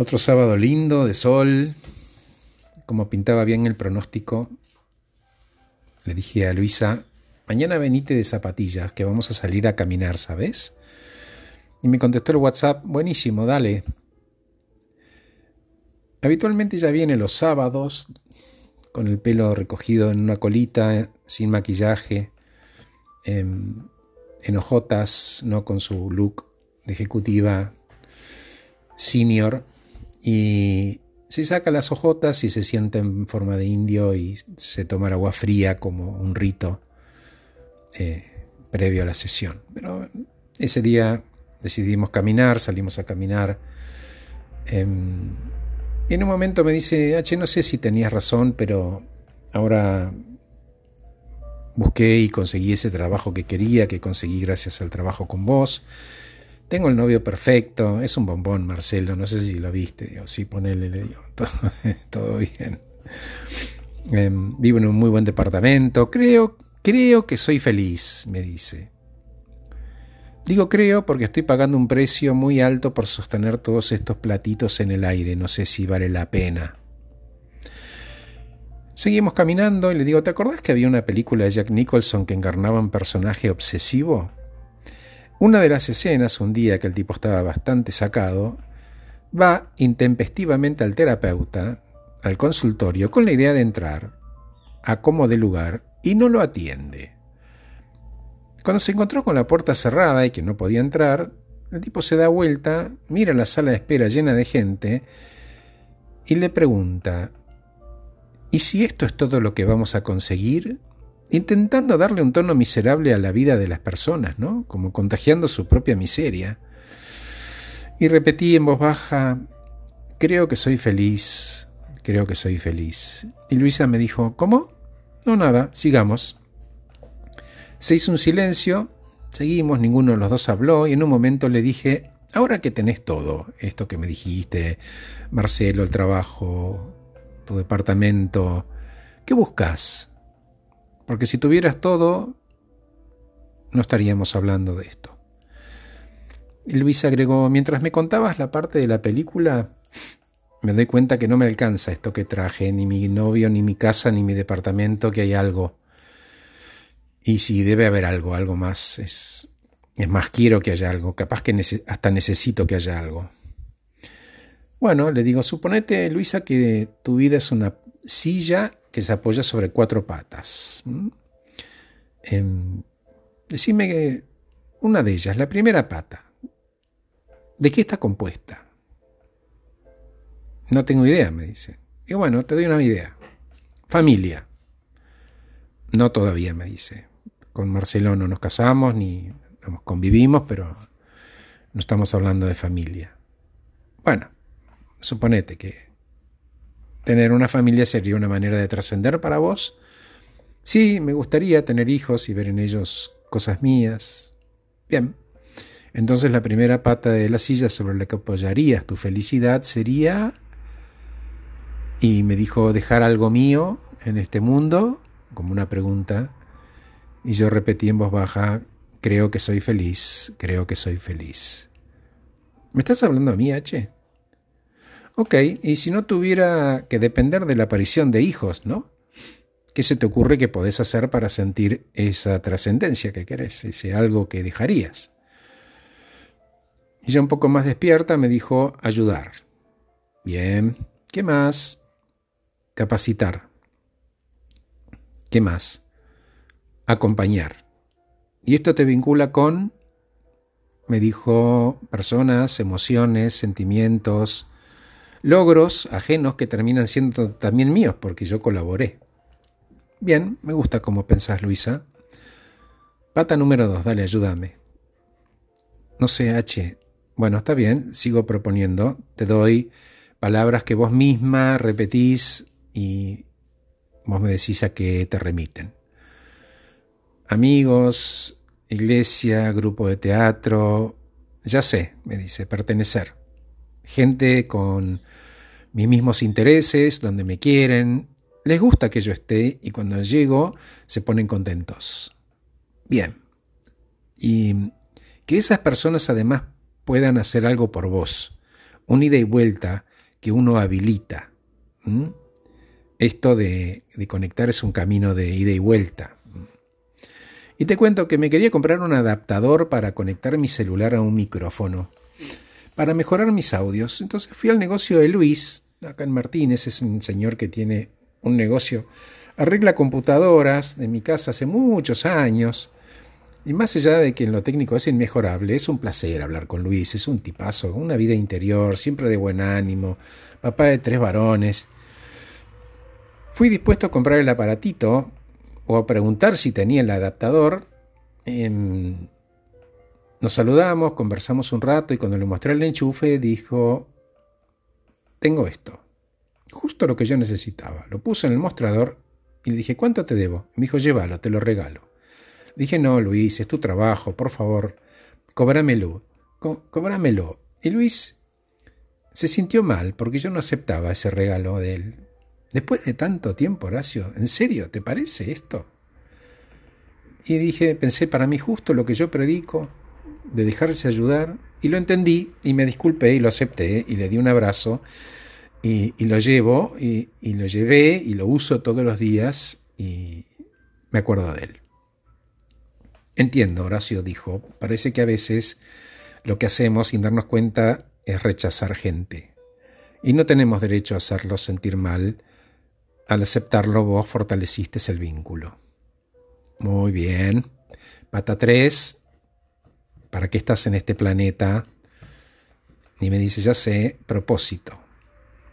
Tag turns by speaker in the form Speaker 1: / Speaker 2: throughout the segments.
Speaker 1: Otro sábado lindo, de sol, como pintaba bien el pronóstico, le dije a Luisa, mañana venite de zapatillas, que vamos a salir a caminar, ¿sabes? Y me contestó el WhatsApp, buenísimo, dale. Habitualmente ya viene los sábados, con el pelo recogido en una colita, sin maquillaje, en, en hojotas, no con su look de ejecutiva senior, y se saca las hojotas y se sienta en forma de indio y se toma el agua fría como un rito eh, previo a la sesión. Pero ese día decidimos caminar, salimos a caminar. Em, y en un momento me dice, H, no sé si tenías razón, pero ahora busqué y conseguí ese trabajo que quería, que conseguí gracias al trabajo con vos. Tengo el novio perfecto, es un bombón, Marcelo, no sé si lo viste, o sí, ponele, le digo, todo, bien. Em, vivo en un muy buen departamento, creo, creo que soy feliz, me dice. Digo creo porque estoy pagando un precio muy alto por sostener todos estos platitos en el aire, no sé si vale la pena. Seguimos caminando y le digo, ¿te acordás que había una película de Jack Nicholson que encarnaba un personaje obsesivo? Una de las escenas, un día que el tipo estaba bastante sacado, va intempestivamente al terapeuta, al consultorio, con la idea de entrar, a como de lugar, y no lo atiende. Cuando se encontró con la puerta cerrada y que no podía entrar, el tipo se da vuelta, mira la sala de espera llena de gente y le pregunta, ¿y si esto es todo lo que vamos a conseguir? Intentando darle un tono miserable a la vida de las personas, ¿no? Como contagiando su propia miseria. Y repetí en voz baja, creo que soy feliz, creo que soy feliz. Y Luisa me dijo, ¿cómo? No, nada, sigamos. Se hizo un silencio, seguimos, ninguno de los dos habló y en un momento le dije, ahora que tenés todo, esto que me dijiste, Marcelo, el trabajo, tu departamento, ¿qué buscas? Porque si tuvieras todo, no estaríamos hablando de esto. Luis agregó, mientras me contabas la parte de la película, me doy cuenta que no me alcanza esto que traje, ni mi novio, ni mi casa, ni mi departamento, que hay algo. Y si debe haber algo, algo más, es, es más quiero que haya algo, capaz que hasta necesito que haya algo. Bueno, le digo, suponete, Luisa, que tu vida es una silla que se apoya sobre cuatro patas. Eh, decime una de ellas, la primera pata. ¿De qué está compuesta? No tengo idea, me dice. Y bueno, te doy una idea. Familia. No todavía, me dice. Con Marcelo no nos casamos ni convivimos, pero no estamos hablando de familia. Bueno, suponete que ¿Tener una familia sería una manera de trascender para vos? Sí, me gustaría tener hijos y ver en ellos cosas mías. Bien. Entonces la primera pata de la silla sobre la que apoyarías tu felicidad sería... Y me dijo, dejar algo mío en este mundo, como una pregunta. Y yo repetí en voz baja, creo que soy feliz, creo que soy feliz. ¿Me estás hablando a mí, H? Ok, y si no tuviera que depender de la aparición de hijos, ¿no? ¿Qué se te ocurre que podés hacer para sentir esa trascendencia que querés, ese algo que dejarías? Y ya un poco más despierta me dijo ayudar. Bien, ¿qué más? Capacitar. ¿Qué más? Acompañar. Y esto te vincula con, me dijo, personas, emociones, sentimientos, logros ajenos que terminan siendo también míos porque yo colaboré. Bien, me gusta cómo pensás, Luisa. Pata número dos, dale, ayúdame. No sé, H. Bueno, está bien, sigo proponiendo. Te doy palabras que vos misma repetís y vos me decís a qué te remiten. Amigos, iglesia, grupo de teatro, ya sé, me dice, pertenecer gente con mis mismos intereses, donde me quieren, les gusta que yo esté y cuando llego se ponen contentos. Bien. Y que esas personas además puedan hacer algo por vos. Un ida y vuelta que uno habilita. Esto de, de, conectar es un camino de ida y vuelta. Y te cuento que me quería comprar un adaptador para conectar mi celular a un micrófono, para mejorar mis audios. Entonces fui al negocio de Luis, acá en Martínez, es un señor que tiene un negocio, arregla computadoras de mi casa hace muchos años. Y más allá de que en lo técnico es inmejorable, es un placer hablar con Luis, es un tipazo, una vida interior, siempre de buen ánimo, papá de tres varones. Fui dispuesto a comprar el aparatito o a preguntar si tenía el adaptador. Nos saludamos, conversamos un rato y cuando le mostré el enchufe dijo, tengo esto, justo lo que yo necesitaba. Lo puse en el mostrador y le dije, ¿cuánto te debo? me dijo, llévalo, te lo regalo. Le dije, no, Luis, es tu trabajo, por favor, cobrámelo, cobrámelo. Y Luis se sintió mal porque yo no aceptaba ese regalo de él. Después de tanto tiempo, Horacio, ¿en serio te parece esto? Y dije, pensé para mí justo lo que yo predico, de dejarse ayudar, y lo entendí y me disculpé y lo acepté y le di un abrazo y, lo llevo y, y, lo llevé y lo uso todos los días y me acuerdo de él. Entiendo, Horacio dijo, parece que a veces lo que hacemos sin darnos cuenta es rechazar gente. Y no tenemos derecho a hacerlo sentir mal al aceptarlo vos fortaleciste el vínculo. Muy bien. Pata 3. ¿Para qué estás en este planeta? Y me dice, ya sé, propósito.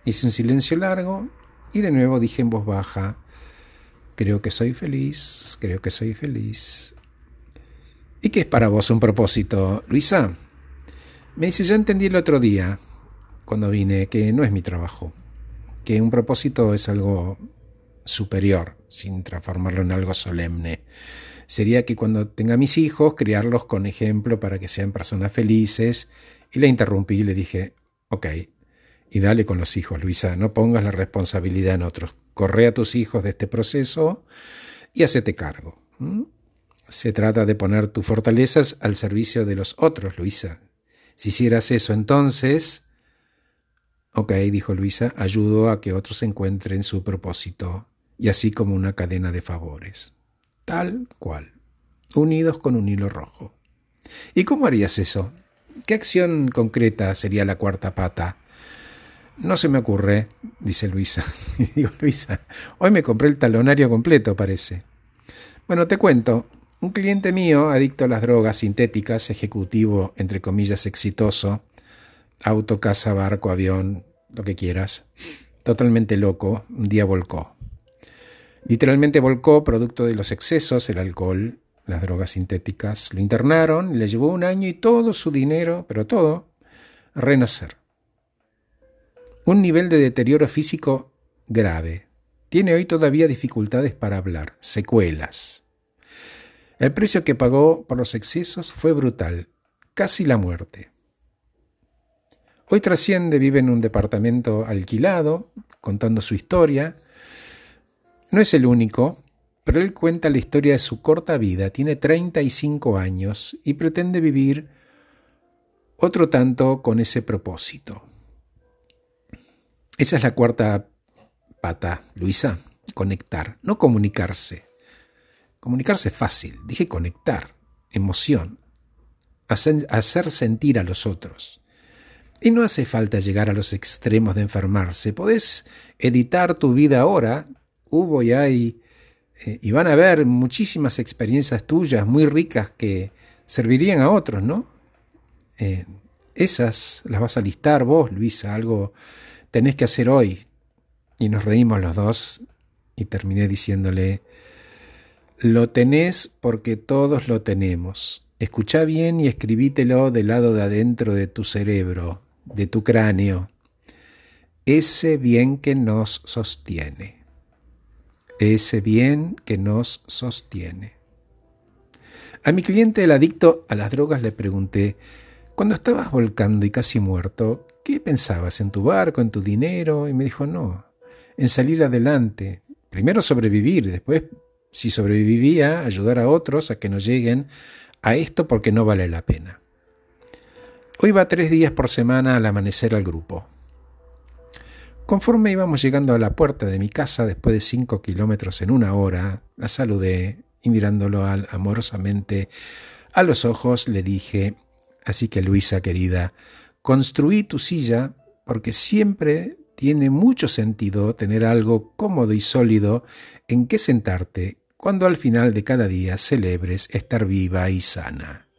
Speaker 1: Hice un silencio largo y de nuevo dije en voz baja, creo que soy feliz, creo que soy feliz. ¿Y qué es para vos un propósito, Luisa? Me dice, ya entendí el otro día, cuando vine, que no es mi trabajo que un propósito es algo superior, sin transformarlo en algo solemne. Sería que cuando tenga mis hijos, criarlos con ejemplo para que sean personas felices. Y le interrumpí y le dije, ok, y dale con los hijos, Luisa, no pongas la responsabilidad en otros. Corre a tus hijos de este proceso y hacete cargo. Se trata de poner tus fortalezas al servicio de los otros, Luisa. Si hicieras eso entonces, Ok, dijo Luisa, ayudo a que otros encuentren su propósito, y así como una cadena de favores. Tal cual, unidos con un hilo rojo. ¿Y cómo harías eso? ¿Qué acción concreta sería la cuarta pata? No se me ocurre, dice Luisa. digo, Luisa, hoy me compré el talonario completo, parece. Bueno, te cuento. Un cliente mío, adicto a las drogas sintéticas, ejecutivo, entre comillas, exitoso, auto, casa, barco, avión, lo que quieras, totalmente loco, un día volcó. Literalmente volcó producto de los excesos, el alcohol, las drogas sintéticas. Lo internaron, le llevó un año y todo su dinero, pero todo, a renacer. Un nivel de deterioro físico grave. Tiene hoy todavía dificultades para hablar, secuelas. El precio que pagó por los excesos fue brutal, casi la muerte. Hoy trasciende, vive en un departamento alquilado, contando su historia. No es el único, pero él cuenta la historia de su corta vida. Tiene 35 años y pretende vivir otro tanto con ese propósito. Esa es la cuarta pata, Luisa, conectar, no comunicarse. Comunicarse es fácil, dije conectar, emoción, hacer, sentir a los otros. Y no hace falta llegar a los extremos de enfermarse. Podés editar tu vida ahora. Hubo y hay, eh, y van a haber muchísimas experiencias tuyas muy ricas que servirían a otros, ¿no? Eh, esas las vas a listar vos, Luisa, algo tenés que hacer hoy. Y nos reímos los dos y terminé diciéndole, lo tenés porque todos lo tenemos. Escucha bien y escribítelo del lado de adentro de tu cerebro de tu cráneo, ese bien que nos sostiene, ese bien que nos sostiene. A mi cliente, el adicto a las drogas, le pregunté, cuando estabas volcando y casi muerto, ¿qué pensabas? ¿En tu barco, en tu dinero? Y me dijo, no, en salir adelante, primero sobrevivir, después, si sobrevivía, ayudar a otros a que no lleguen a esto porque no vale la pena. Hoy va tres días por semana al amanecer al grupo. Conforme íbamos llegando a la puerta de mi casa, después de cinco kilómetros en una hora, la saludé y mirándolo amorosamente a los ojos le dije, así que Luisa querida, construí tu silla porque siempre tiene mucho sentido tener algo cómodo y sólido en que sentarte cuando al final de cada día celebres estar viva y sana.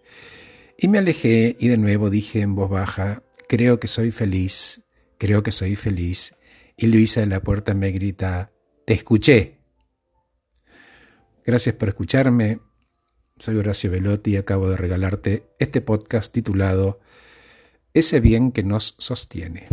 Speaker 1: Y me alejé y de nuevo dije en voz baja, creo que soy feliz, creo que soy feliz. Y Luisa de la puerta me grita, te escuché. Gracias por escucharme. Soy Horacio Velotti y acabo de regalarte este podcast titulado Ese bien que nos sostiene.